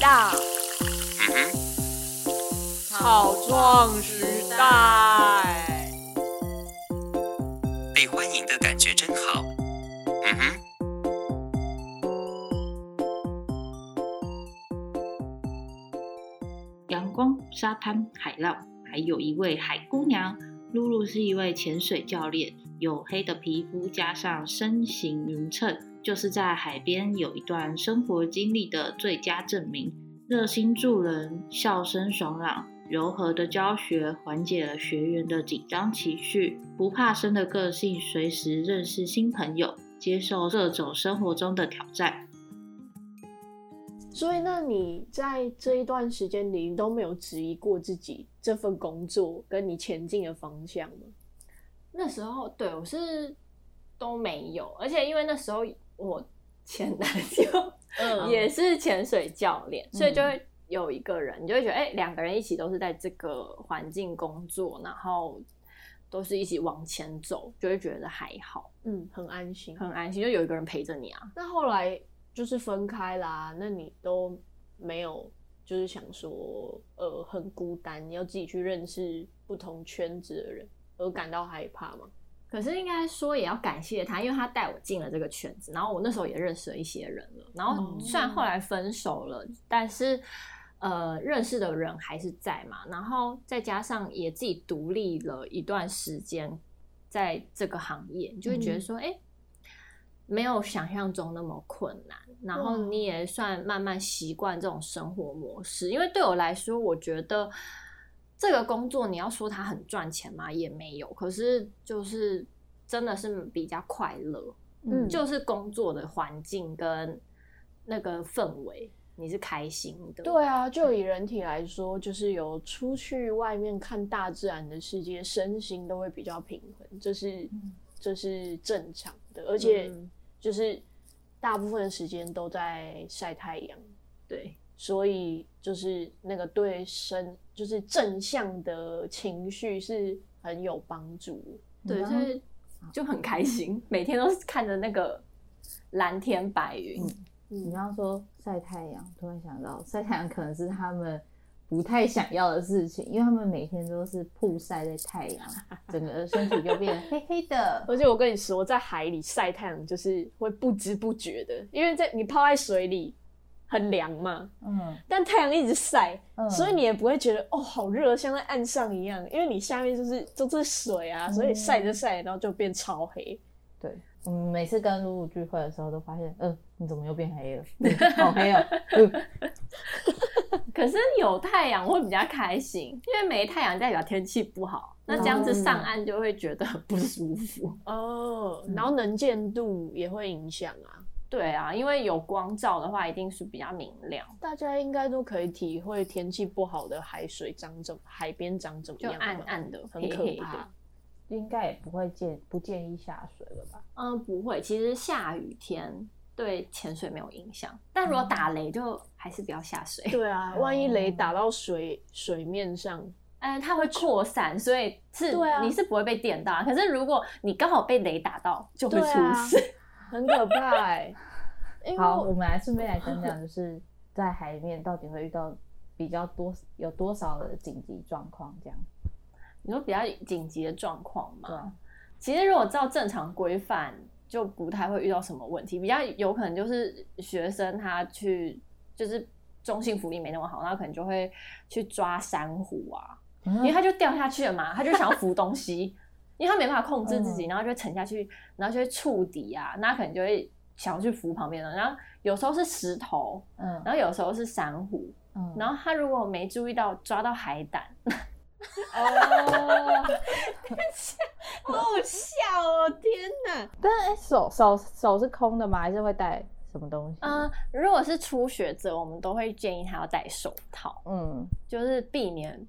道，嗯哼，草创时代。被欢迎的感觉真好。嗯哼，阳光、沙滩、海浪，还有一位海姑娘。露露是一位潜水教练，黝黑的皮肤加上身形匀称，就是在海边有一段生活经历的最佳证明。热心助人，笑声爽朗，柔和的教学缓解了学员的紧张情绪，不怕生的个性，随时认识新朋友，接受各种生活中的挑战。所以，那你在这一段时间里，都没有质疑过自己这份工作跟你前进的方向吗？那时候对我是都没有，而且因为那时候我前男友嗯 也是潜水教练，所以就会有一个人，你就会觉得哎，两、个人一起都是在这个环境工作，然后都是一起往前走，就会觉得还好，嗯，很安心。很安心，就有一个人陪着你啊。那后来就是分开啦，那你都没有就是想说，呃，很孤单，你要自己去认识不同圈子的人，而感到害怕吗？可是应该说也要感谢他，因为他带我进了这个圈子，然后我那时候也认识了一些人了。然后哦虽然后来分手了，但是呃认识的人还是在嘛。然后再加上也自己独立了一段时间，在这个行业，你就会觉得说，哎、没有想象中那么困难。然后你也算慢慢习惯这种生活模式，因为对我来说，我觉得这个工作你要说它很赚钱吗，也没有。可是就是真的是比较快乐，嗯就是工作的环境跟那个氛围，你是开心的。对啊，就以人体来说，就是有出去外面看大自然的世界，身心都会比较平衡，这是、这是正常的，而且嗯。就是大部分的时间都在晒太阳，对，所以就是那个对身就是正向的情绪是很有帮助。对，然后所以就很开心，每天都是看着那个蓝天白云。你刚刚说晒太阳，突然想到晒太阳可能是他们不太想要的事情，因为他们每天都是曝晒在太阳，整个身体就变得黑黑的。而且我跟你说，在海里晒太阳就是会不知不觉的，因为在你泡在水里很凉嘛，嗯，但太阳一直晒，嗯。所以你也不会觉得哦好热，像在岸上一样，因为你下面就是都是水啊，所以晒着晒，然后就变超黑。对，我们每次跟露露聚会的时候都发现，嗯、你怎么又变黑了？嗯好黑哦、嗯。可是有太阳会比较开心，因为没太阳代表天气不好，那这样子上岸就会觉得很不舒服。哦，然后能见度也会影响啊。对啊，因为有光照的话，一定是比较明亮，大家应该都可以体会天气不好的海水长怎海边长怎么就样就，暗暗的、很可黑黑的怕。。应该也不会建不建议下水了吧？嗯，不会，其实下雨天对潜水没有影响，但如果打雷就还是不要下水。对啊，万一雷打到水水面上，嗯，它会扩散，所以是你是不会被电到啊。可是如果你刚好被雷打到，就会出事。很可怕 哎、好，我我们来顺便来讲讲，就是在海里面到底会遇到比较多有多少的紧急状况这样。你说比较紧急的状况对啊嘛？其实如果照正常规范，就不太会遇到什么问题。比较有可能就是学生他去就是中性浮力没那么好，那可能就会去抓珊瑚啊，因为他就掉下去了嘛，他就想要浮东西，因为他没办法控制自己，嗯然后就会沉下去，然后就会触底啊，那可能就会想要去扶旁边的。然后有时候是石头，嗯然后有时候是珊瑚，嗯，然后他如果没注意到抓到海胆，哦，好好笑哦！天哪，但是哎、手手手是空的吗？还是会带什么东西？嗯，如果是初学者，我们都会建议他要戴手套，嗯就是避免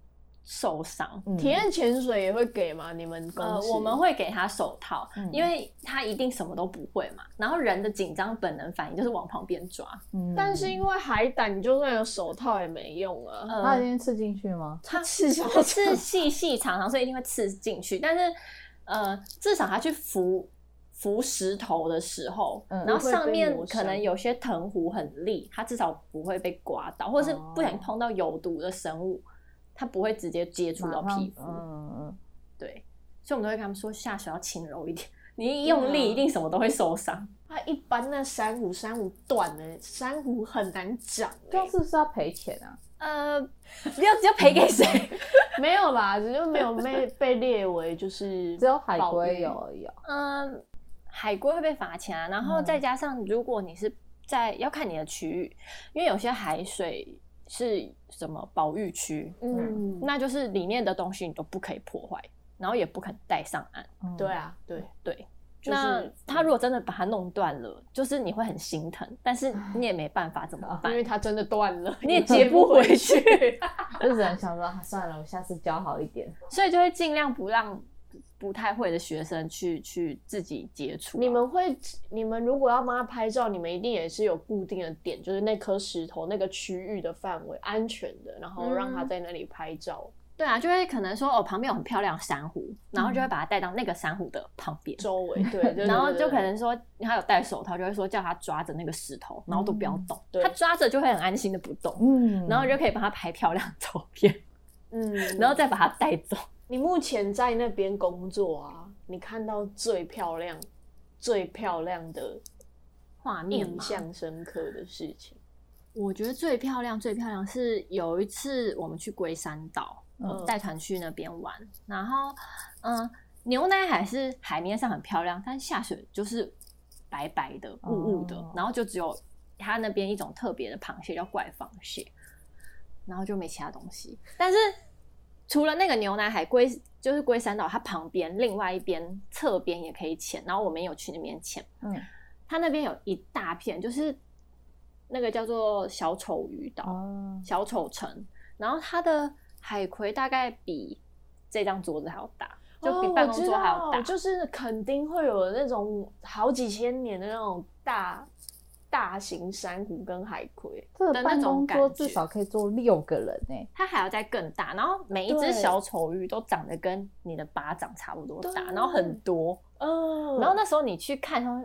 受伤。嗯体验潜水也会给吗？你们公呃，我们会给他手套，嗯因为他一定什么都不会嘛。然后人的紧张本能反应就是往旁边抓，嗯但是因为海胆，你就算有手套也没用啊。它已呃，经刺进去吗？它刺手它是细细长长，所以一定会刺进去。但是呃，至少他去扶。扶石头的时候，嗯然后上面可能有些藤壶很利，它至少不会被刮到，或者是不小心哦碰到有毒的生物，它不会直接接触到皮肤。嗯嗯，对，所以我们都会跟他们说下手要轻柔一点，你一用力一定什么都会受伤。它一般那珊瑚，珊瑚断了，珊瑚很难长、这样欸。是不是要赔钱啊？呃，不要要赔给谁？没有啦，只是没有被被列为就是只有海保龟育有而已哦。嗯，海龟会被罚钱啊，然后嗯再加上如果你是在要看你的区域，因为有些海水是什么保育区，嗯，那就是里面的东西你都不可以破坏，然后也不肯带上岸。嗯对，啊，对，对，就是那他如果真的把它弄断了，就是你会很心疼，但是你也没办法，怎么办因？为它真的断了，你也接不回去，就只能想说啊算了，我下次教好一点。所以就会尽量不让不太会的学生去去自己接触啊、你们会，你们如果要帮他拍照，你们一定也是有固定的点，就是那颗石头那个区域的范围安全的，然后让他在那里拍照，对啊，就会可能说哦，旁边有很漂亮的珊瑚，然后就会把它带到那个珊瑚的旁边。周围对，然后就可能说他有戴手套，就会说叫他抓着那个石头，然后都不要动，对。他抓着就会很安心的不动，嗯。然后就可以帮他拍漂亮照片，嗯，然后再把他带走。你目前在那边工作啊，你看到最漂亮、最漂亮的画面印，象深刻的事情，我觉得最漂亮、最漂亮是有一次我们去龟山岛，嗯带团去那边玩，然后嗯，牛奶海是海面上很漂亮，但下水就是白白的、雾雾的，哦。然后就只有它那边一种特别的螃蟹叫怪螃蟹，然后就没其他东西。但是除了那个牛奶海龟，就是龟山岛，它旁边另外一边侧边也可以潜，然后我们有去那边潜。嗯它那边有一大片，就是那个叫做小丑鱼岛、哦，小丑城，然后它的海葵大概比这张桌子还要大，就比办公桌还要大。就是肯定会有那种好几千年的那种大大型珊瑚跟海葵，这个的那种感觉至少可以坐六个人呢。它还要再更大，然后每一只小丑鱼都长得跟你的巴掌差不多大，然后很多。嗯，然后那时候你去看它，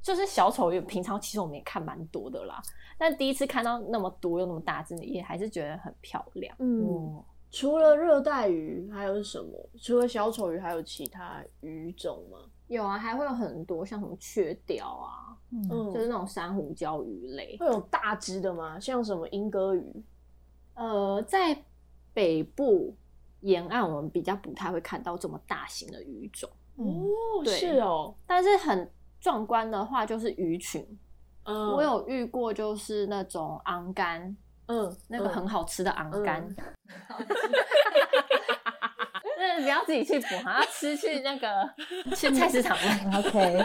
就是小丑鱼，平常其实我们也看蛮多的啦，但第一次看到那么多又那么大只，也还是觉得很漂亮。嗯，除了热带鱼还有什么？除了小丑鱼，还有其他鱼种吗？有啊，还会有很多像什么雀鲷啊，嗯，嗯，就是那种珊瑚礁鱼类。会有大只的吗？像什么莺歌鱼？呃，在北部沿岸，我们比较不太会看到这么大型的鱼种，嗯哦，对是哦，但是很壮观的话就是鱼群。嗯，我有遇过，就是那种昂肝，嗯那个很好，好吃的昂肝。嗯那不要自己去捕，好要吃去那个 去菜市场买。OK，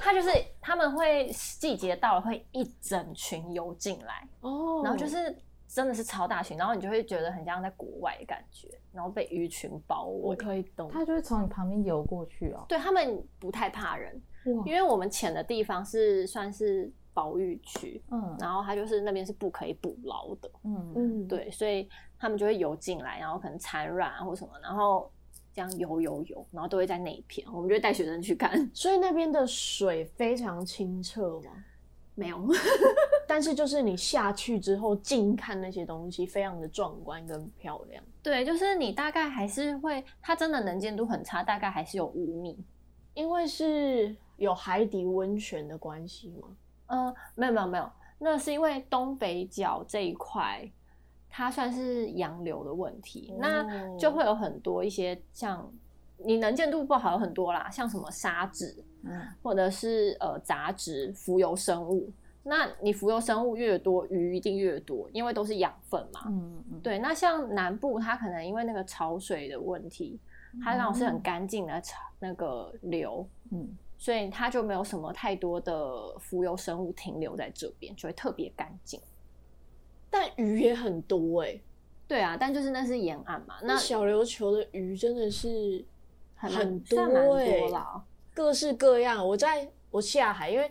它就是他们会季节到了会一整群游进来，哦，然后就是真的是超大群，然后你就会觉得很像在国外的感觉，然后被鱼群包围我。可以懂，他就会从你旁边游过去哦。对他们不太怕人，哇因为我们潜的地方是算是保育区，嗯然后它就是那边是不可以捕捞的，嗯嗯，对，所以他们就会游进来，然后可能产卵啊或什么，然后这样游游游，然后都会在那一片，我们就会带学生去看。所以那边的水非常清澈吗。没有，但是就是你下去之后近看那些东西，非常的壮观跟漂亮。对，就是你大概还是会，它真的能见度很差，大概还是有五米。因为是有海底温泉的关系吗？呃，没有没有没有，那是因为东北角这一块，它算是洋流的问题，那哦就会有很多一些像你能见度不好有很多啦，像什么沙子嗯或者是呃杂质、浮游生物。那你浮游生物越多，鱼一定越多，因为都是养分嘛。嗯嗯，对，那像南部，它可能因为那个潮水的问题，它刚好是很干净的潮那个流，嗯所以它就没有什么太多的浮游生物停留在这边，就会特别干净。但鱼也很多哎、对啊，但就是那是沿岸嘛，那那小琉球的鱼真的是很多哎、多啦。各式各样。我在我下海，因为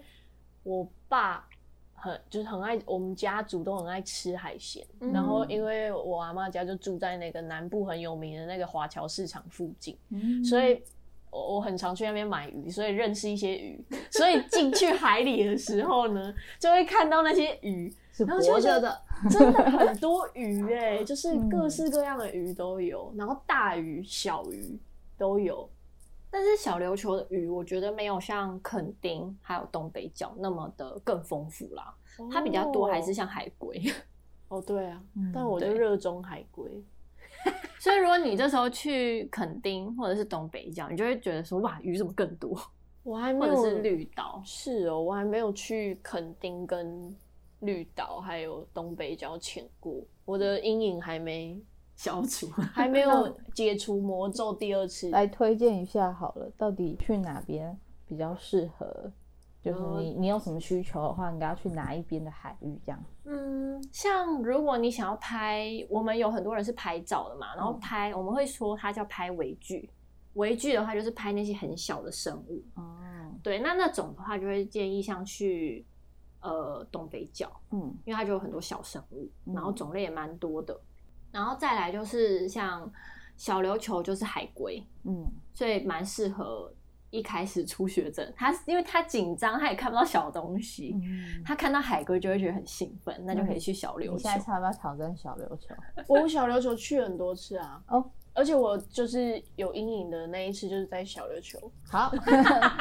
我爸很就是很爱，我们家族都很爱吃海鲜。嗯然后因为我阿妈家就住在那个南部很有名的那个华侨市场附近，嗯所以我我很常去那边买鱼，所以认识一些鱼。所以进去海里的时候呢，就会看到那些鱼，是然后就活着觉得的，真的很多鱼哎、就是嗯各式各样的鱼都有，然后大鱼、小鱼都有。但是小琉球的鱼，我觉得没有像垦丁还有东北角那么的更丰富啦。它比较多还是像海龟，哦，对啊，嗯但我就热衷海龟。所以如果你这时候去垦丁或者是东北角，你就会觉得说哇，鱼怎么更多，我还没有或者是绿岛。是哦，我还没有去垦丁跟绿岛还有东北角潜过，我的阴影还没消除。还没有解除魔咒第二次。来推荐一下好了，到底去哪边比较适合？就是你你有什么需求的话，你要去哪一边的海域这样？嗯，像如果你想要拍，我们有很多人是拍照的嘛，然后嗯拍、我们会说它叫拍微距。微距的话就是拍那些很小的生物，哦，对，那那种的话就会建议像去呃东北角，嗯因为它就有很多小生物，嗯然后种类也蛮多的。然后再来就是像小琉球就是海龟，嗯，所以蛮适合一开始初学者。他因为他紧张，他也看不到小东西，嗯他看到海龟就会觉得很兴奋，那就可以去小琉你现在球。要不要挑战小琉球？我小琉球去很多次啊，哦，而且我就是有阴影的那一次就是在小琉球。好，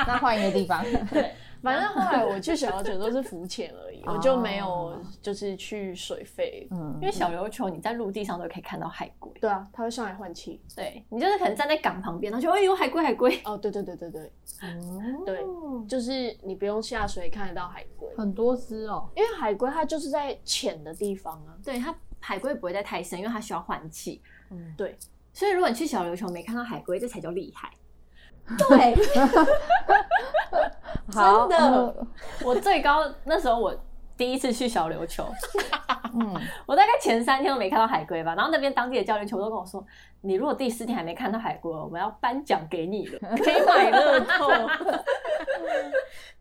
那换一个地方。对反正后来我去小琉球都是浮潜而已，哦我就没有就是去水费。嗯因为小琉球你在陆地上都可以看到海龟，对啊，它会上来换气。对你就是可能站在港旁边，然后就哎呦海龟海龟，哦，对对对对对，哦对就是你不用下水看得到海龟，很多只哦。因为海龟它就是在浅的地方啊。对它海龟不会在太深，因为它需要换气。嗯，对，所以如果你去小琉球没看到海龟，这才叫厉害。对，真的。我最高那时候我第一次去小琉球，嗯，我大概前三天都没看到海龟吧，然后那边当地的教练全部都跟我说，你如果第四天还没看到海龟，我们要颁奖给你了。可以买乐透，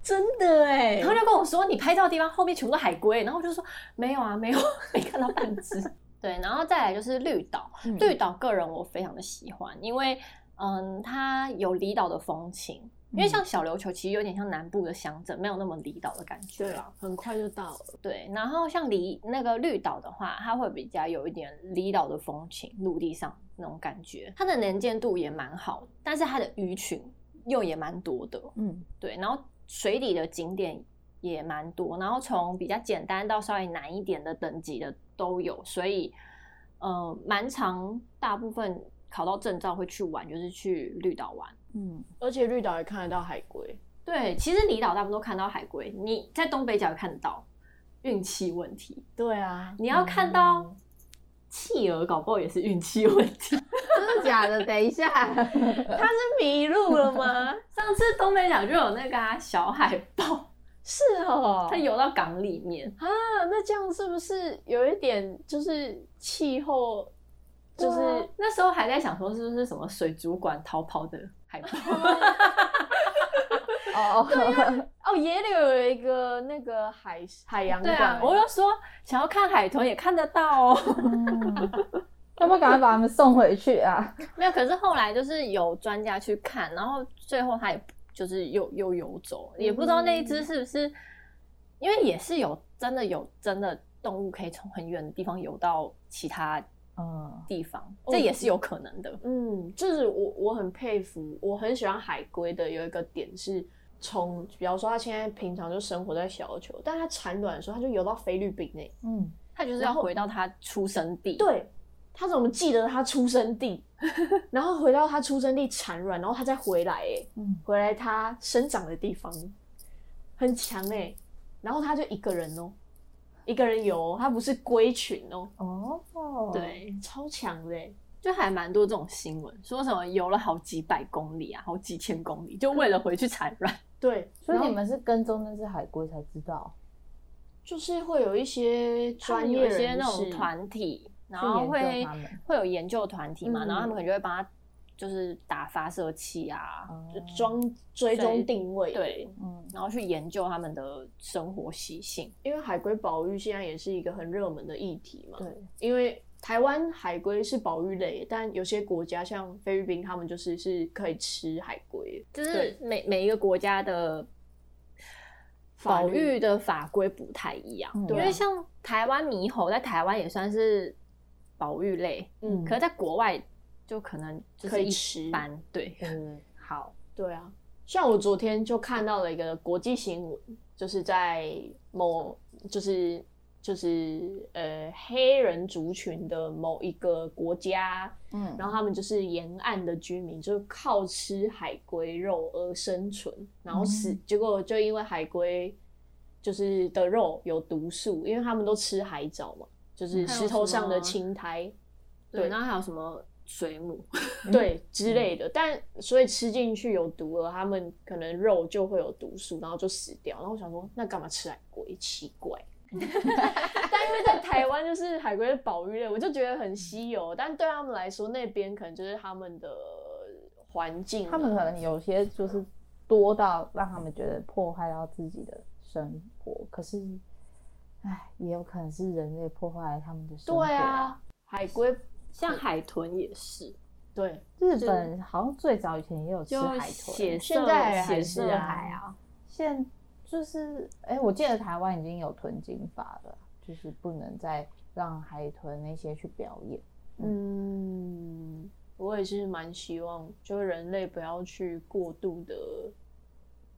真的哎然后就跟我说，你拍照的地方后面全部都海龟，然后我就说没有啊，没有，没看到半只。对，然后再来就是绿岛，嗯绿岛个人我非常的喜欢，因为嗯，它有离岛的风情。因为像小琉球其实有点像南部的乡镇，没有那么离岛的感觉对啊。，很快就到了。对，然后像离那个绿岛的话，它会比较有一点离岛的风情，陆地上那种感觉。它的能见度也蛮好，但是它的鱼群又也蛮多的。嗯对，然后水里的景点也蛮多，然后从比较简单到稍微难一点的等级的都有，所以呃，蛮长，大部分考到证照会去玩，就是去绿岛玩。嗯，而且绿岛也看得到海龟，对，其实离岛大部分都看到海龟，你在东北角也看得到，运气问题。对啊，你要看到企鹅，搞不好也是运气问题。真的假的？等一下，他是迷路了吗？上次东北角就有那个啊小海豹，是哦，它游到港里面。啊，那这样是不是有一点就是气候，就是、啊那时候还在想说是不是什么水族馆逃跑的海豹？哦，哦，野柳有一个那个海海洋馆，对啊，我就说想要看海豚也看得到哦。嗯 要不要赶快把他们送回去啊？没有，可是后来就是有专家去看，然后最后他也就是又又游走，也不知道那一只是不是，因为也是有真的有真的动物可以从很远的地方游到其他嗯地方，哦这也是有可能的。嗯，就是我我很佩服，我很喜欢海龟的有一个点是。从，比方说，它现在平常就生活在小琉球，但它产卵的时候，它就游到菲律宾诶。嗯，它就是要回到它出生地。对，他怎么记得他出生地，然后回到他出生地产卵，然后他再回来诶，嗯回来他生长的地方，很强诶。然后他就一个人哦，一个人游哦，他不是龟群哦，哦，对，超强的诶。就还蛮多这种新闻，说什么游了好几百公里啊，好几千公里，就为了回去产卵。对，所以你们是跟踪那只海龟才知道，就是会有一些专业有一些那种团体，然后会会有研究团体嘛，嗯然后他们可能就会帮他就是打发射器啊，哦就装追踪定位。，对，嗯然后去研究他们的生活习性。因为海龟保育现在也是一个很热门的议题嘛。对，因为台湾海龟是保育类，但有些国家像菲律宾，他们就是是可以吃海龟。就是每每一个国家的保育的法规不太一样，嗯因为像台湾猕猴在台湾也算是保育类，嗯。可是在国外就可能就可是一以吃。般，对，嗯，好，对啊，像我昨天就看到了一个国际新闻，就是在某就是就是呃黑人族群的某一个国家，嗯，然后他们就是沿岸的居民，就是靠吃海龟肉而生存，然后死，嗯。结果就因为海龟就是的肉有毒素，因为他们都吃海藻嘛，就是石头上的青苔，对，对然后还有什么水母，对之类的，但所以吃进去有毒了，他们可能肉就会有毒素，然后就死掉。然后我想说，那干嘛吃海龟？奇怪。但因为在台湾就是海龟的保育类，我就觉得很稀有。但对他们来说，那边可能就是他们的环境啊、他们可能有些就是多到让他们觉得破坏到自己的生活，可是，唉，也有可能是人类破坏了他们的生活。对啊，，海龟像海豚也是，对。日本好像最早以前也有吃海豚，现在还血是啊。海啊，现就是，哎、我记得台湾已经有豚禁法了，就是不能再让海豚那些去表演。嗯，我也是蛮希望，就是人类不要去过度的。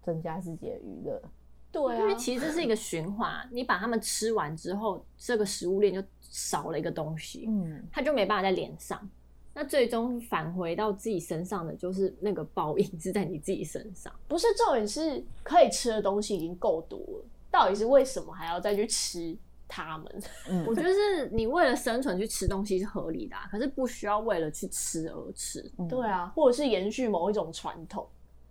增加自己的娱乐，对啊，因为其实这是一个循环，你把它们吃完之后，这个食物链就少了一个东西，嗯，它就没办法在脸上。那最终返回到自己身上的，就是那个报应是在你自己身上。不是重点是可以吃的东西已经够多了，到底是为什么还要再去吃它们？嗯我觉得是你为了生存去吃东西是合理的、啊，可是不需要为了去吃而吃。嗯对啊，或者是延续某一种传统，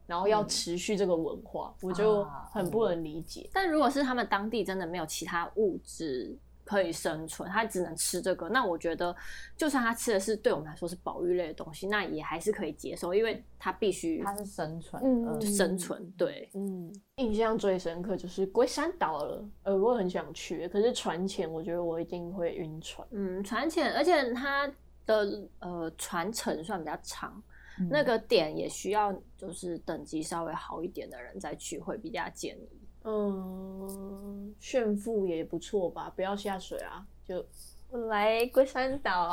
然后要持续这个文化，我就啊很不能理解。但如果是他们当地真的没有其他物质可以生存，他只能吃这个，那我觉得就算他吃的是对我们来说是保育类的东西，那也还是可以接受，因为他必须他是生存，嗯嗯生存。对，嗯，印象最深刻就是龟山岛了，呃，我很想去，可是船前我觉得我一定会晕船。嗯，船潜，而且它的呃船程算比较长，嗯那个点也需要就是等级稍微好一点的人再去会比较建议。嗯，炫富也不错吧，不要下水啊，就来龟山岛，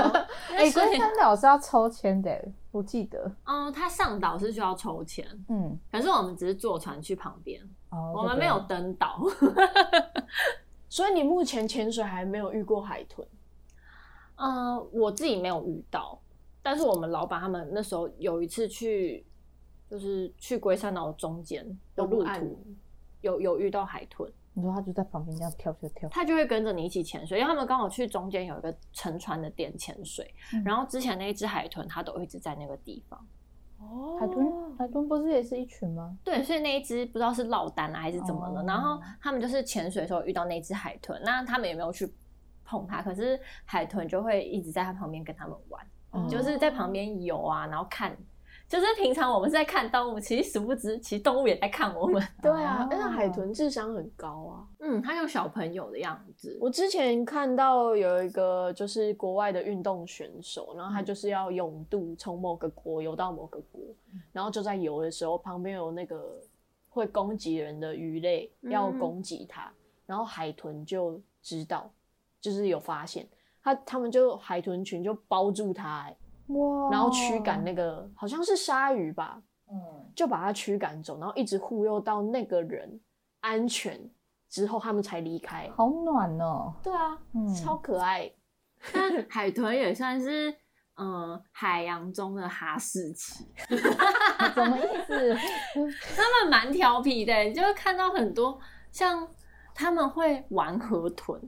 哎，龟山岛是要抽签的，我记得，嗯，它上岛是需要抽签，嗯，可是我们只是坐船去旁边，哦我们没有登岛。所以你目前潜水还没有遇过海豚。嗯，我自己没有遇到，但是我们老板他们那时候有一次去，就是去龟山岛中间的路途，有有遇到海豚，你说他就在旁边这样跳跳跳，他就会跟着你一起潜水，因为他们刚好去中间有一个沉船的点潜水，嗯。然后之前那一只海豚它都一直在那个地方，哦。海豚海豚不是也是一群吗？对，所以那一只不知道是落单了还是怎么了，哦。然后他们就是潜水的时候遇到那只海豚，那他们也没有去碰它，可是海豚就会一直在它旁边跟他们玩。嗯就是在旁边游啊，然后看，就是平常我们是在看动物，其实殊不知，其实动物也在看我们。对啊，哦但是海豚智商很高啊。嗯，它有小朋友的样子。我之前看到有一个就是国外的运动选手，然后他就是要泳渡从某个国游到某个国，然后就在游的时候，旁边有那个会攻击人的鱼类要攻击他，然后海豚就知道，就是有发现他，他们就海豚群就包住他、欸哇然后驱赶那个好像是鲨鱼吧，嗯，就把他驱赶走，然后一直护佑到那个人安全之后，他们才离开。好暖哦，对啊，嗯超可爱。但海豚也算是嗯、呃海洋中的哈士奇，什么意思？他们蛮调皮的，你就会看到很多像他们会玩河豚，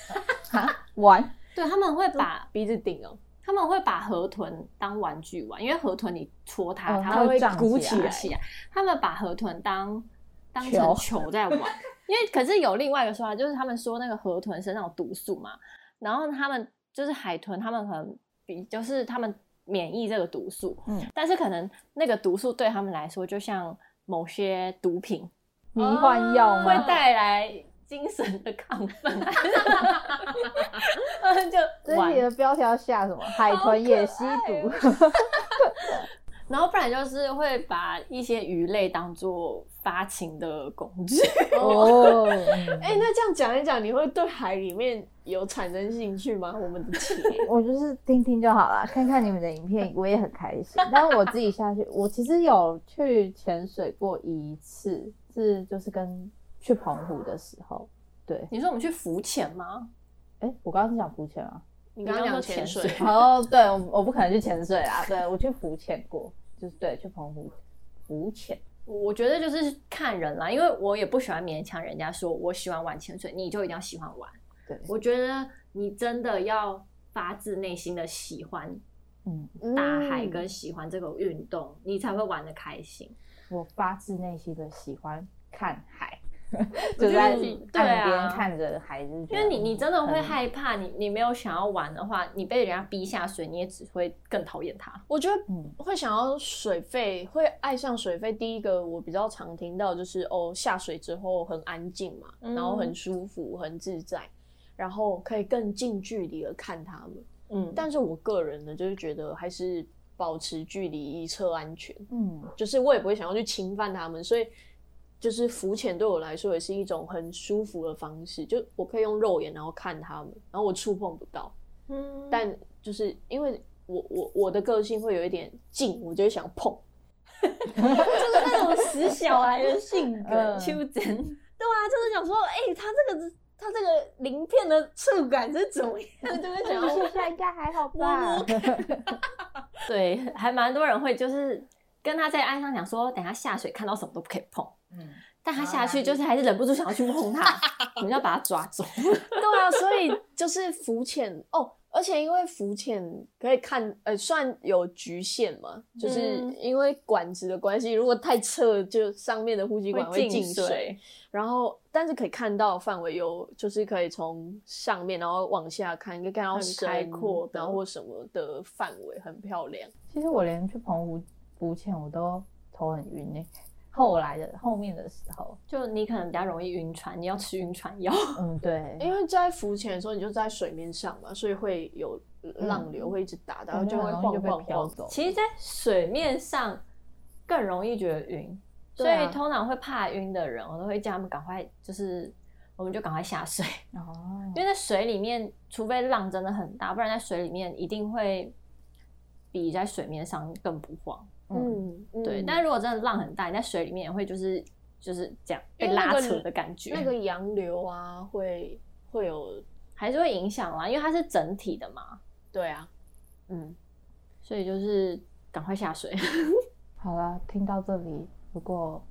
哈，玩对，他们会把鼻子顶哦，他们会把河豚当玩具玩，因为河豚你戳它，哦它会它会胀鼓起来起来。他们把河豚当当成球球在玩，因为可是有另外一个说法，就是他们说那个河豚身上有毒素嘛，然后他们就是海豚，他们可能比就是他们免疫这个毒素，嗯但是可能那个毒素对他们来说，就像某些毒品迷幻药？会带来精神的亢奋，就玩这一题的标题要下什么？海豚也吸毒。然后不然就是会把一些鱼类当做发情的工具。哦，哎、那这样讲一讲，你会对海里面有产生兴趣吗？我们的企业我就是听听就好了，看看你们的影片，我也很开心。但是我自己下去，我其实有去潜水过一次，是就是跟去澎湖的时候。对，你说我们去浮潜吗？哎，我刚刚是讲浮潜啊。你刚刚讲说潜水水，哦，对，我我不可能去潜水啊。对，我去浮潜过，就是对，去澎湖浮潜。我觉得就是看人啦，因为我也不喜欢勉强人家说我喜欢玩潜水，你就一定要喜欢玩。对，我觉得你真的要发自内心的喜欢嗯，大海跟喜欢这个运动，你才会玩的开心。我发自内心的喜欢看海，就在岸边啊看着海，就是觉因为你你真的会害怕，你你没有想要玩的话，你被人家逼下水，你也只会更讨厌他。我觉得嗯会想要水费，会爱上水费。第一个我比较常听到就是哦，下水之后很安静嘛，嗯然后很舒服、很自在，然后可以更近距离的看他们。嗯，但是我个人呢，就是觉得还是保持距离以测安全，嗯就是我也不会想要去侵犯他们，所以就是浮潜对我来说也是一种很舒服的方式，就我可以用肉眼然后看他们，然后我触碰不到，嗯但就是因为我我我的个性会有一点近，我就会想碰。就是那种死小孩的性格，嗯秋真。对啊，就是想说，哎、他这个他这个鳞片的触感是怎么样？就会想要现在应该还好吧？对，还蛮多人会就是跟他在岸上讲说，等下下水看到什么都不可以碰，嗯，但他下去就是还是忍不住想要去碰它，我们要把它抓走。对啊，所以就是浮潜哦，而且因为浮潜可以看，呃，算有局限嘛，就是嗯因为管子的关系，如果太侧，就上面的呼吸管会进水。水，然后，但是可以看到范围有，就是可以从上面然后往下看，可以看到很深开阔然后或什么的范围很漂亮。其实我连去澎湖浮潜我都头很晕呢。后来的后面的时候，就你可能比较容易晕船，你要吃晕船药。嗯，对，因为在浮潜的时候，你就在水面上嘛，所以会有浪流会一直打，然后就会晃晃晃。飘走。其实，在水面上更容易觉得晕，所以通常会怕晕的人，我都会叫他们赶快，就是我们就赶快下水，哦，因为在水里面，除非浪真的很大，不然在水里面一定会比在水面上更不晃。嗯，嗯，对，嗯但如果真的浪很大，你在水里面也会就是就是这样被拉扯的感觉，那个洋流啊，会会有 还是会影响啦，因为它是整体的嘛，对啊，嗯，所以就是赶快下水。好了，听到这里，如果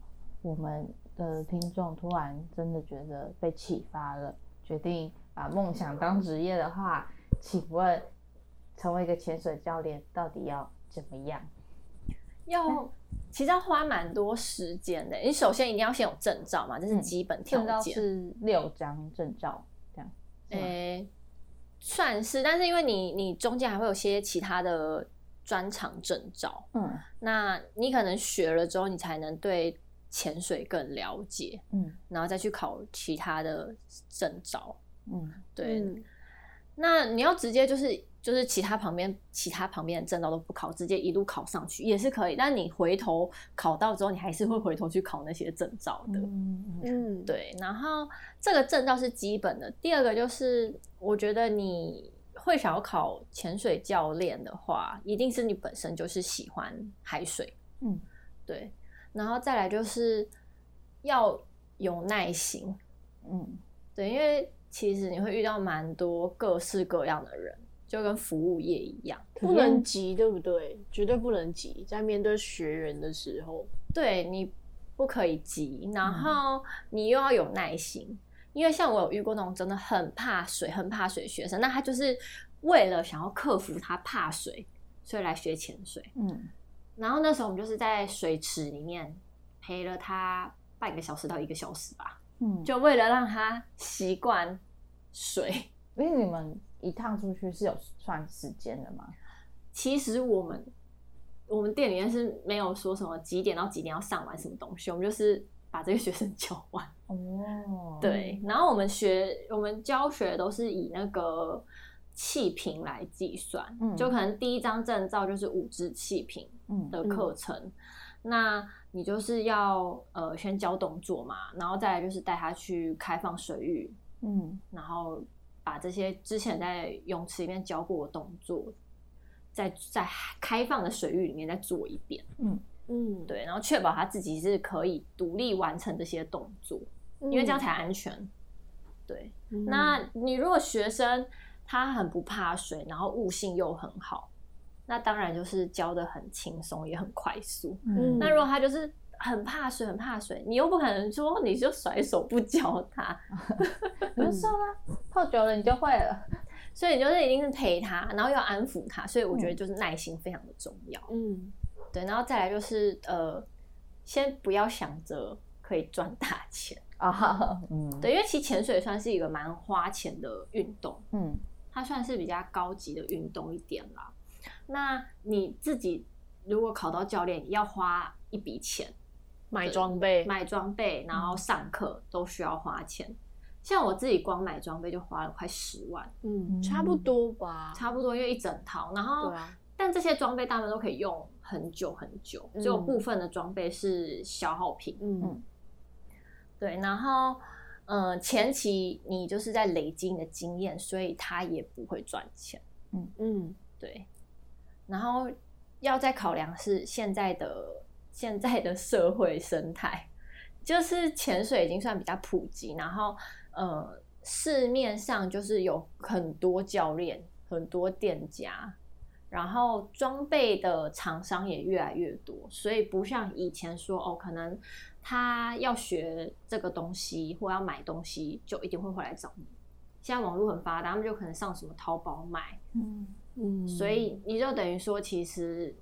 我们的听众突然真的觉得被启发了，决定把梦想当职业的话，请问成为一个潜水教练到底要怎么样？要其实要花蛮多时间的。你首先一定要先有证照嘛，这是嗯基本条件。是六张证照，这样。诶、算是，但是因为你你中间还会有些其他的专长证照，嗯那你可能学了之后，你才能对潜水更了解，嗯然后再去考其他的证照。嗯对，嗯那你要直接就是就是其他旁边其他旁边的证照都不考，直接一路考上去也是可以。但你回头考到之后，你还是会回头去考那些证照的。嗯嗯嗯，对，然后这个证照是基本的。第二个就是，我觉得你会想要考潜水教练的话，一定是你本身就是喜欢海水。嗯，对。然后再来就是要有耐心，嗯对，因为其实你会遇到蛮多各式各样的人，就跟服务业一样。不能急，对不对？绝对不能急，在面对学员的时候，对你不可以急，嗯然后你又要有耐心，因为像我有遇过那种真的很怕水、很怕水的学生，那他就是为了想要克服他怕水，所以来学潜水。嗯然后那时候我们就是在水池里面陪了他半个小时到一个小时吧，嗯，就为了让他习惯水。因为你们一趟出去是有算时间的吗？其实我们我们店里面是没有说什么几点到几点要上完什么东西，我们就是把这个学生教完。哦，对，然后我们学我们教学都是以那个气瓶来计算，嗯。就可能第一张证照就是五支气瓶嗯的课程，那你就是要呃先教动作嘛，然后再来就是带他去开放水域，嗯。然后把这些之前在泳池里面教过的动作，在在开放的水域里面再做一遍，嗯嗯，对，然后确保他自己是可以独立完成这些动作，因为这样才安全。对，嗯那你如果学生他很不怕水，然后悟性又很好，那当然就是教的很轻松，也很快速。嗯那如果他就是很怕水，很怕水，你又不可能说你就甩手不教他，你就说啦，泡久了你就会了。所以你就是一定是陪他，然后要安抚他，所以我觉得就是耐心非常的重要。嗯对，然后再来就是呃，先不要想着可以赚大钱，啊，嗯，对，因为其实潜水算是一个蛮花钱的运动，嗯它算是比较高级的运动一点啦。那你自己如果考到教练，要花一笔钱买装备，买装备，然后上课都需要花钱。像我自己光买装备就花了快十万，嗯，差不多吧，差不多，因为一整套。然后，啊。但这些装备大部分都可以用很久很久，只有部分的装备是消耗品。嗯。对，然后呃，前期你就是在累积你的经验，所以它也不会赚钱。嗯。嗯。对，然后要再考量是现在的现在的社会生态，就是潜水已经算比较普及，然后呃，市面上就是有很多教练、很多店家，然后装备的厂商也越来越多，所以不像以前说哦，可能他要学这个东西或要买东西，就一定会回来找你。现在网络很发达，他们就可能上什么淘宝买，嗯嗯，所以你就等于说，其实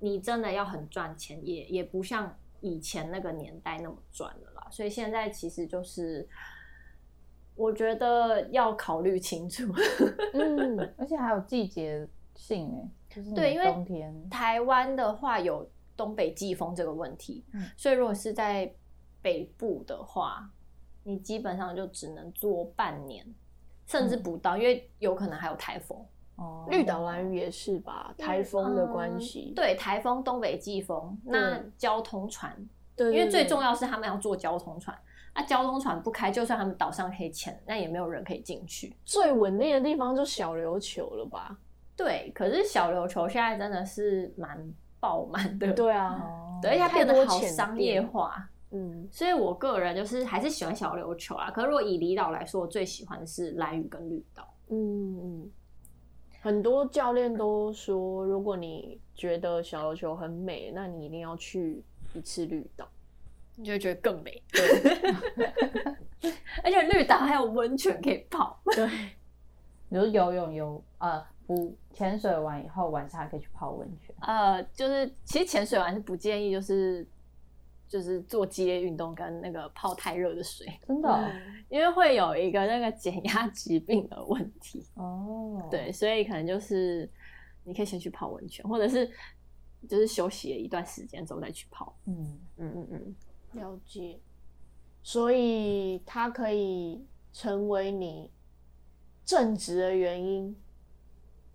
你真的要很赚钱，也也不像以前那个年代那么赚了啦。所以现在其实就是，我觉得要考虑清楚。嗯而且还有季节性哎，就是对因为冬天，台湾的话有东北季风这个问题，嗯所以如果是在北部的话，你基本上就只能做半年，甚至不到，因为有可能还有台风。哦，绿岛蓝屿也是吧，台风的关系。嗯，对，台风、东北季风，那交通船对，因为最重要要是他们要坐交通船，那交通船不开，就算他们岛上可以潜，那也没有人可以进去。最稳定的地方就小琉球了吧？对，可是小琉球现在真的是蛮爆满的，对啊，哦，对，而且它变得好商业化，嗯。所以我个人就是还是喜欢小琉球啊。可是如果以离岛来说，我最喜欢的是蓝屿跟绿岛。嗯嗯，很多教练都说，如果你觉得小琉球很美，那你一定要去一次绿岛。你就会觉得更美，对 而且绿岛还有温泉可以泡。对，比如游泳游呃不潜水完以后晚上还可以去泡温泉，呃，就是其实潜水完是不建议，就是就是做激烈运动跟那个泡太热的水，真的哦 因为会有一个那个减压疾病的问题。哦，对，所以可能就是你可以先去泡温泉，或者是就是休息了一段时间之后再去泡。嗯，嗯嗯嗯，了解。所以它可以成为你正职的原因。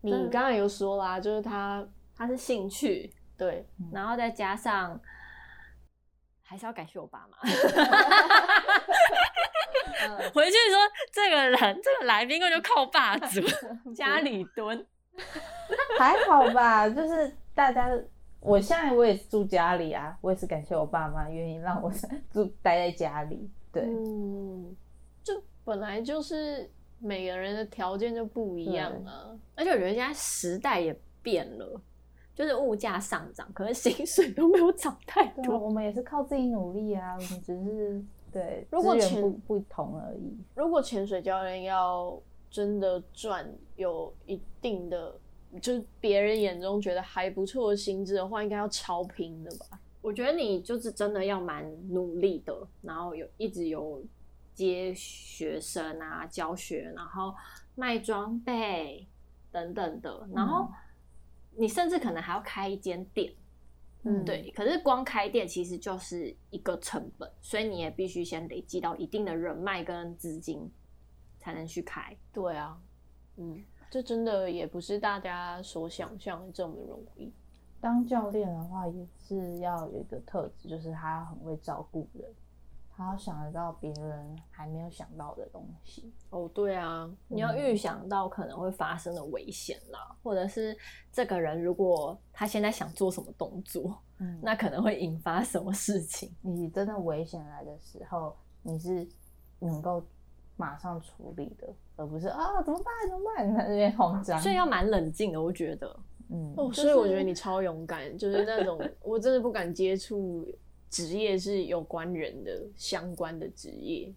你嗯刚刚有说啦，就是它它是兴趣，对，然后再加上还是要感谢我爸妈。回去说这个人，这个来宾根本就靠霸主，家里蹲。还好吧，就是大家，我现在我也是住家里啊，我也是感谢我爸妈愿意让我 住待在家里，对，嗯，就本来就是每个人的条件就不一样啊。而且我觉得现在时代也变了，就是物价上涨，可是薪水都没有涨太多。我们也是靠自己努力啊，我们只是对如果资源钱不不同而已，如果潜水教练要真的赚有一定的，就是别人眼中觉得还不错的薪资的话，应该要超拼的吧？我觉得你就是真的要蛮努力的，然后有一直有接学生啊、教学，然后卖装备等等的，然后你甚至可能还要开一间店，嗯，对，可是光开店其实就是一个成本，所以你也必须先累积到一定的人脉跟资金，才能去开。对啊，嗯，这真的也不是大家所想象的这么容易。当教练的话，也是要有一个特质，就是他很会照顾人，他要想得到别人还没有想到的东西。哦，对啊，你要预想到可能会发生的危险啦，或者是这个人如果他现在想做什么动作，嗯，那可能会引发什么事情。你真的危险来的时候，你是能够马上处理的，而不是啊怎么办怎么办，你 在那边慌张。所以要蛮冷静的，我觉得。嗯，哦，所以我觉得你超勇敢，就是那种 我真的不敢接触职业是有关人的相关的职业，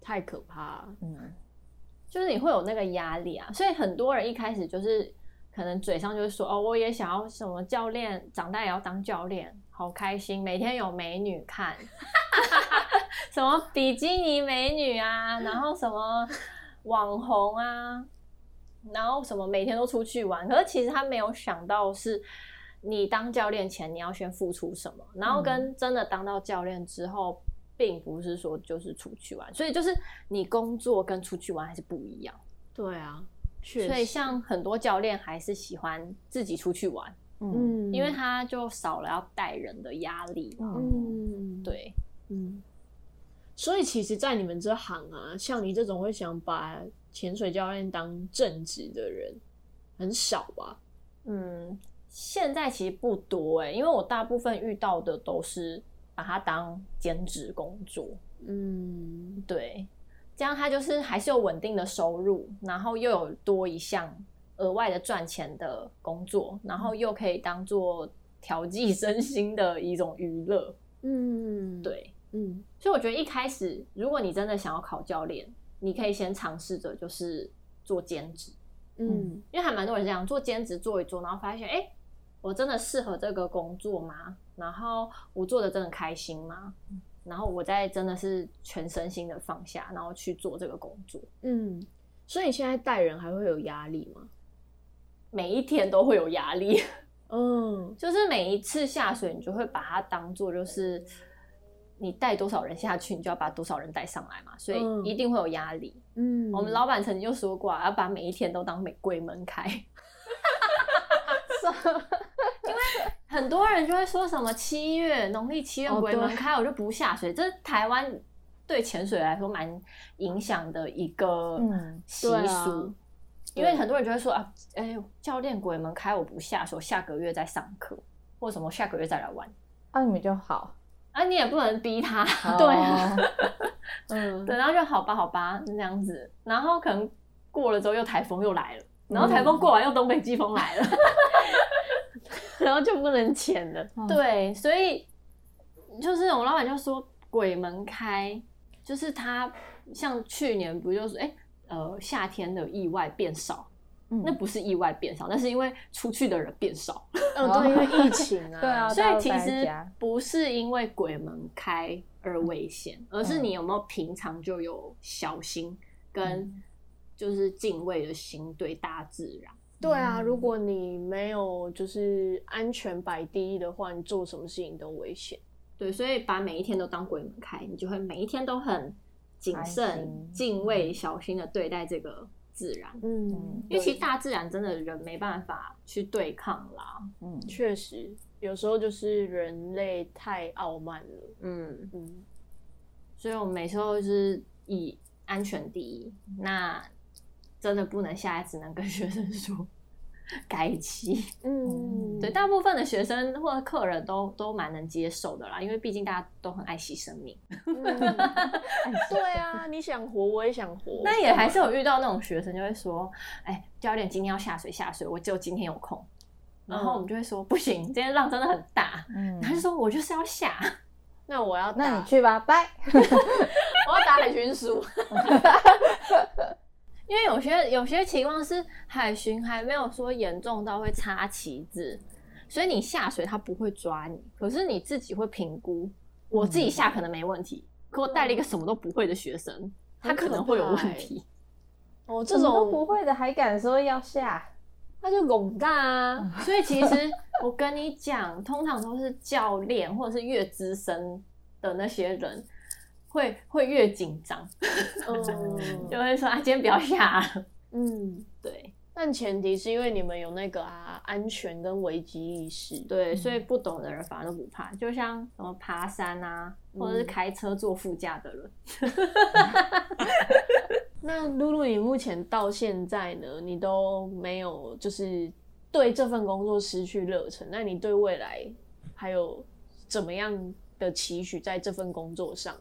太可怕了。嗯，就是你会有那个压力啊，所以很多人一开始就是可能嘴上就是说哦，我也想要什么教练，长大也要当教练，好开心，每天有美女看，什么比基尼美女啊，然后什么网红啊，然后什么每天都出去玩，可是其实他没有想到是。你当教练前，你要先付出什么，然后跟真的当到教练之后，并不是说就是出去玩，所以就是你工作跟出去玩还是不一样。对啊，确实。所以像很多教练还是喜欢自己出去玩，嗯嗯，因为他就少了要带人的压力。嗯，对，嗯。所以其实，在你们这行啊，像你这种会想把潜水教练当正职的人，很少吧？嗯，现在其实不多哎、因为我大部分遇到的都是把它当兼职工作。嗯，对，这样他就是还是有稳定的收入，然后又有多一项额外的赚钱的工作，然后又可以当做调剂身心的一种娱乐。嗯，，对，嗯，所以我觉得一开始，如果你真的想要考教练，你可以先尝试着就是做兼职，嗯，因为还蛮多人这样做兼职做一做，然后发现，哎、我真的适合这个工作吗？然后我做的真的开心吗？然后我再真的是全身心的放下，然后去做这个工作，嗯，所以你现在带人还会有压力吗？每一天都会有压力，嗯，就是每一次下水，你就会把它当做就是你带多少人下去，你就要把多少人带上来嘛，所嗯以一定会有压力。嗯，我们老板曾经就说过、啊，要把每一天都当玫瑰门开。很多人就会说什么七月农历七月哦鬼门对。开，我就不下水。这是台湾对潜水来说蛮影响的一个嗯习俗。因为很多人就会说啊，哎、教练鬼门开，我不下水，下个月再上课，或者什么下个月再来玩。那、你们就好。啊，你也不能逼他，对啊，嗯，对，然后就好吧，好吧，这样子，然后可能过了之后又台风又来了，然后台风过完又东北季风来了，然后就不能潜了。哦，对，所以就是我老板就说鬼门开，就是他像去年不就是哎、呃夏天的意外变少，嗯那不是意外变少，那是因为出去的人变少，嗯，对，因为疫情啊，对啊所以其实不是因为鬼门开而危险，而是你有没有平常就有小心跟就是敬畏的心对大自然。对啊，如果你没有就是安全摆第一的话，你做什么事情都危险。对，所以把每一天都当鬼门开，你就会每一天都很谨慎、敬畏、小心的对待这个自然。嗯嗯，因为其实大自然真的人没办法去对抗啦。嗯，确实有时候就是人类太傲慢了。嗯，嗯，所以我们每次都是以安全第一。那真的不能下来，只能跟学生说改期。嗯，对，大部分的学生或者客人都都蛮能接受的啦，因为毕竟大家都很爱惜生命。嗯对啊，你想活我也想活，那也还是有遇到那种学生就会说：“哎，教练今天要下水下水，我只有今天有空。”然后我们就会说：“不行，今天浪真的很大。”嗯他就说：“我就是要下，那我要那你去吧，拜。我要打海巡署。因为有些有些情况是海巡还没有说严重到会插旗子，所以你下水他不会抓你，可是你自己会评估。我自己下可能没问题，可我带了一个什么都不会的学生，他可能会有问题。哦，这这种都不种会的还敢说要下？那就拱大啊，所以其实我跟你讲，通常都是教练或者是越资深的那些人会会越紧张，嗯就会说啊，今天不要下了。嗯，对但前提是因为你们有那个啊安全跟危机意识。对，所以不懂的人反而都不怕，就像什么爬山啊，或者是嗯开车坐副驾的人。那露露，你目前到现在呢，你都没有就是对这份工作失去热忱，那你对未来还有怎么样的期许在这份工作上？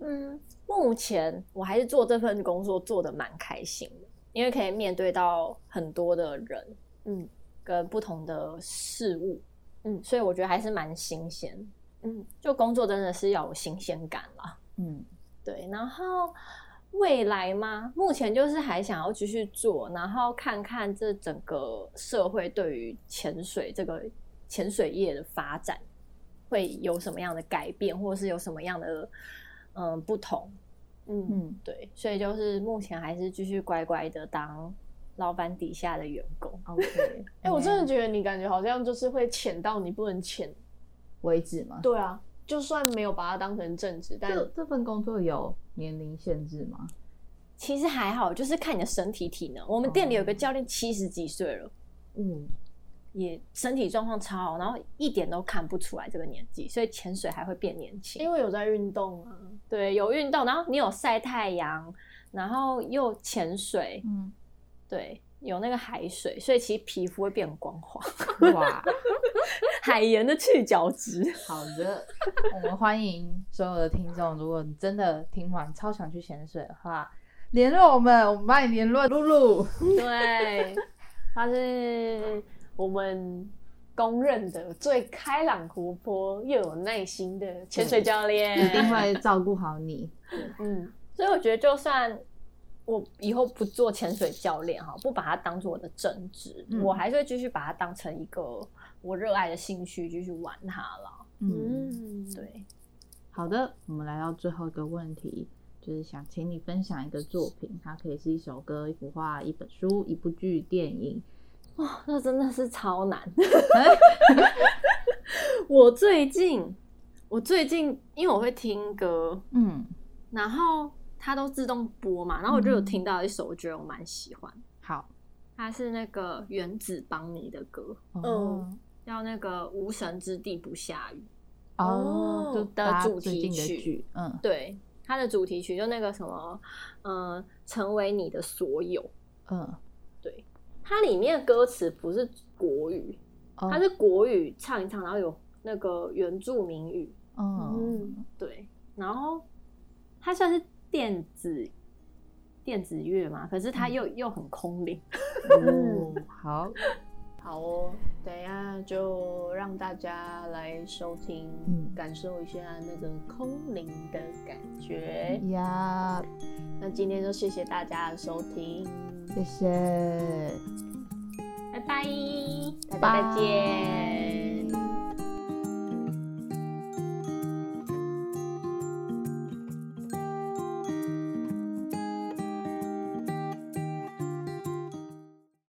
嗯，目前我还是做这份工作做的蛮开心的，因为可以面对到很多的人，嗯跟不同的事物，嗯所以我觉得还是蛮新鲜。嗯就工作真的是要有新鲜感啦。嗯对，然后未来吗？目前就是还想要继续做，然后看看这整个社会对于潜水这个潜水业的发展会有什么样的改变，或者是有什么样的嗯不同。嗯嗯，对，所以就是目前还是继续乖乖的当老板底下的员工。，OK，哎、我真的觉得你感觉好像就是会潜到你不能潜。为止吗？对啊，就算没有把它当成正职，但这这份工作有年龄限制吗？其实还好，就是看你的身体体能。我们店里有个教练七十几岁了，嗯，也身体状况超好，然后一点都看不出来这个年纪，所以潜水还会变年轻。因为有在运动啊。对，有运动，然后你有晒太阳，然后又潜水，嗯，对，有那个海水，所以其实皮肤会变光滑，哇，海盐的去角质。好的，我们欢迎所有的听众，如果你真的听完超想去潜水的话，联络我们，我们帮你联络露露。对，他是我们公认的最开朗活泼又有耐心的潜水教练，一定会照顾好你。嗯所以我觉得，就算我以后不做潜水教练哈，不把它当做我的正职，嗯我还是会继续把它当成一个我热爱的兴趣，继续玩它了。嗯，嗯，对，好的，我们来到最后一个问题，就是想请你分享一个作品，它可以是一首歌、一幅画、一本书、一部剧、电影。哇，那真的是超难。我最近，我最近因为我会听歌，嗯，然后它都自动播嘛，然后我就有听到一首，我觉得我蛮喜欢，好，它是那个原子邦尼的歌，哦叫那个《无神之地不下雨》。哦，就的主题曲剧，嗯对，它的主题曲就那个什么，呃，成为你的所有。嗯，对，它里面的歌词不是国语，哦。它是国语唱一唱，然后有那个原住民语，对，然后它算是电子电子乐嘛，可是它又、又很空灵。哦，好，好哦，等一下就让大家来收听，嗯感受一下那个空灵的感觉。呀，那今天就谢谢大家的收听，谢谢。拜拜，大拜家再见。